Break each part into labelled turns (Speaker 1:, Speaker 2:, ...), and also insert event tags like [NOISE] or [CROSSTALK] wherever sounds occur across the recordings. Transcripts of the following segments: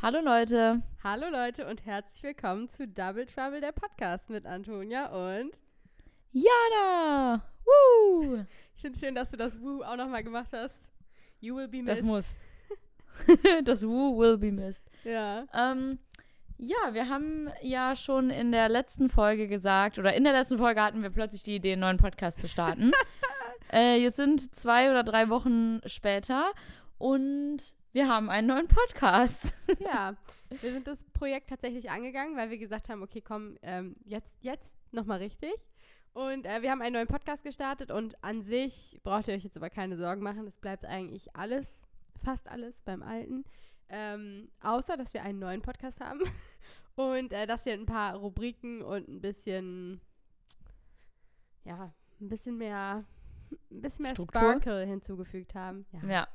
Speaker 1: Hallo Leute.
Speaker 2: Hallo Leute und herzlich willkommen zu Double Trouble, der Podcast mit Antonia und
Speaker 1: Jana. [LAUGHS] Woo!
Speaker 2: Ich finde es schön, dass du das Woo auch nochmal gemacht hast. You will be missed.
Speaker 1: Das muss. [LAUGHS] das Woo will be missed.
Speaker 2: Ja.
Speaker 1: Ähm, ja, wir haben ja schon in der letzten Folge gesagt, oder in der letzten Folge hatten wir plötzlich die Idee, einen neuen Podcast zu starten. [LAUGHS] äh, jetzt sind zwei oder drei Wochen später und wir haben einen neuen Podcast. [LAUGHS]
Speaker 2: ja, wir sind das Projekt tatsächlich angegangen, weil wir gesagt haben, okay, komm, ähm, jetzt, jetzt nochmal richtig. Und äh, wir haben einen neuen Podcast gestartet und an sich braucht ihr euch jetzt aber keine Sorgen machen. Es bleibt eigentlich alles, fast alles beim Alten. Ähm, außer, dass wir einen neuen Podcast haben [LAUGHS] und äh, dass wir ein paar Rubriken und ein bisschen, ja, ein bisschen mehr, ein bisschen mehr
Speaker 1: Struktur?
Speaker 2: Sparkle hinzugefügt haben. Ja.
Speaker 1: Ja,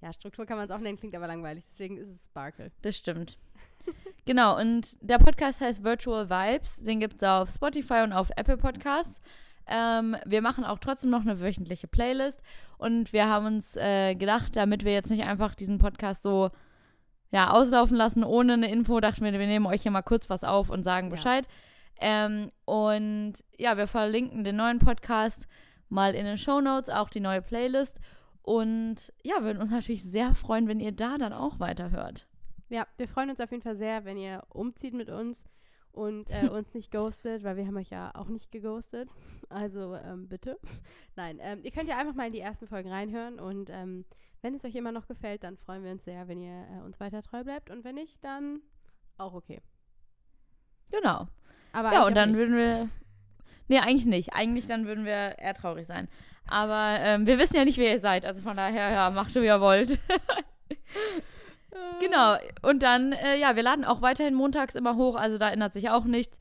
Speaker 2: ja, Struktur kann man es auch nennen, klingt aber langweilig. Deswegen ist es Sparkle.
Speaker 1: das stimmt. [LAUGHS] genau, und der Podcast heißt Virtual Vibes. Den gibt es auf Spotify und auf Apple Podcasts. Ähm, wir machen auch trotzdem noch eine wöchentliche Playlist. Und wir haben uns äh, gedacht, damit wir jetzt nicht einfach diesen Podcast so ja, auslaufen lassen ohne eine Info, dachten wir, wir nehmen euch hier mal kurz was auf und sagen
Speaker 2: Ja.
Speaker 1: Bescheid. Ähm, und ja, wir verlinken den neuen Podcast mal in den Show Notes, auch die neue Playlist. Und ja, würden uns natürlich sehr freuen, wenn ihr da dann auch weiterhört.
Speaker 2: Ja, wir freuen uns auf jeden Fall sehr, wenn ihr umzieht mit uns und äh, [LAUGHS] uns nicht ghostet, weil wir haben euch ja auch nicht geghostet. Also ähm, bitte. [LAUGHS] Nein, ähm, ihr könnt ja einfach mal in die ersten Folgen reinhören und ähm, wenn es euch immer noch gefällt, dann freuen wir uns sehr, wenn ihr äh, uns weiter treu bleibt und wenn nicht, dann auch okay.
Speaker 1: Genau.
Speaker 2: Aber
Speaker 1: Ja, und dann würden wir. Nee, eigentlich nicht. Eigentlich dann würden wir eher traurig sein. Aber ähm, wir wissen ja nicht, wer ihr seid. Also von daher, ja, macht, wie ihr wollt. [LAUGHS] Genau. Und dann, äh, ja, wir laden auch weiterhin montags immer hoch. Also da ändert sich auch nichts.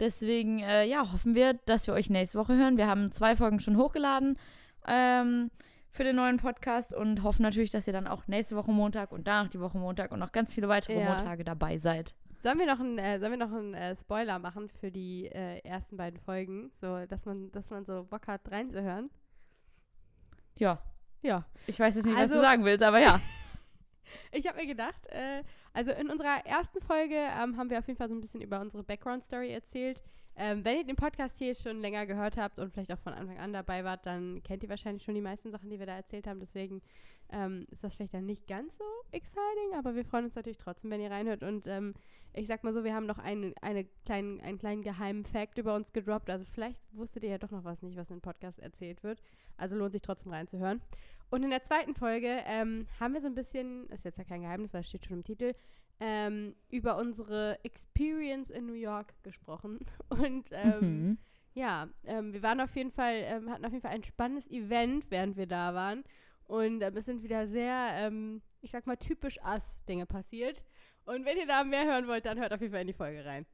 Speaker 1: Deswegen, äh, ja, hoffen wir, dass wir euch nächste Woche hören. Wir haben zwei Folgen schon hochgeladen ähm, für den neuen Podcast und hoffen natürlich, dass ihr dann auch nächste Woche Montag und danach die Woche Montag und noch ganz viele weitere
Speaker 2: Ja.
Speaker 1: Montage dabei seid.
Speaker 2: Sollen wir noch einen, äh, sollen wir noch einen äh, Spoiler machen für die äh, ersten beiden Folgen, so dass man, dass man so Bock hat reinzuhören?
Speaker 1: Ja.
Speaker 2: Ja.
Speaker 1: Ich weiß jetzt nicht, was
Speaker 2: Also-
Speaker 1: du sagen willst, aber ja. [LAUGHS]
Speaker 2: Ich habe mir gedacht, äh, also in unserer ersten Folge ähm, haben wir auf jeden Fall so ein bisschen über unsere Background-Story erzählt. Ähm, wenn ihr den Podcast hier schon länger gehört habt und vielleicht auch von Anfang an dabei wart, dann kennt ihr wahrscheinlich schon die meisten Sachen, die wir da erzählt haben. Deswegen ähm, ist das vielleicht dann nicht ganz so exciting, aber wir freuen uns natürlich trotzdem, wenn ihr reinhört. Und ähm, ich sag mal so, wir haben noch einen, eine kleinen, einen kleinen geheimen Fact über uns gedroppt. Also vielleicht wusstet ihr ja doch noch was nicht, was in dem Podcast erzählt wird. Also lohnt sich trotzdem reinzuhören. Und in der zweiten Folge ähm, haben wir so ein bisschen, ist jetzt ja kein Geheimnis, weil es steht schon im Titel, ähm, über unsere Experience in New York gesprochen. [LAUGHS] Und ähm,
Speaker 1: Mhm.
Speaker 2: ja, ähm, wir waren auf jeden Fall, ähm, hatten auf jeden Fall ein spannendes Event, während wir da waren. Und ähm, es sind wieder sehr, ähm, ich sag mal, typisch Ass-Dinge passiert. Und wenn ihr da mehr hören wollt, dann hört auf jeden Fall in die Folge rein.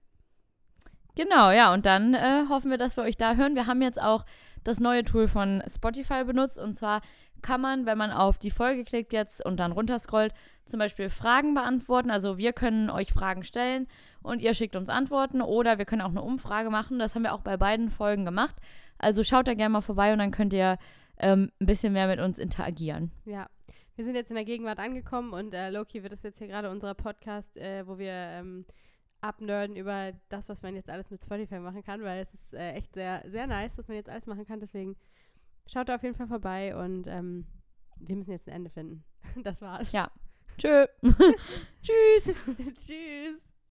Speaker 1: Genau, ja, und dann äh, hoffen wir, dass wir euch da hören. Wir haben jetzt auch das neue Tool von Spotify benutzt. Und zwar kann man, wenn man auf die Folge klickt jetzt und dann runterscrollt, zum Beispiel Fragen beantworten. Also wir können euch Fragen stellen und ihr schickt uns Antworten oder wir können auch eine Umfrage machen. Das haben wir auch bei beiden Folgen gemacht. Also schaut da gerne mal vorbei und dann könnt ihr ähm, ein bisschen mehr mit uns interagieren.
Speaker 2: Ja, wir sind jetzt in der Gegenwart angekommen und äh, Loki wird das jetzt hier gerade unser Podcast, äh, wo wir ähm, abnerden über das, was man jetzt alles mit Spotify machen kann, weil es ist äh, echt sehr, sehr nice, dass man jetzt alles machen kann. Deswegen schaut da auf jeden Fall vorbei und ähm, wir müssen jetzt ein Ende finden. [LAUGHS] Das war's.
Speaker 1: Ja. Tschö. [LAUGHS] [LAUGHS] Tschüss.
Speaker 2: Tschüss.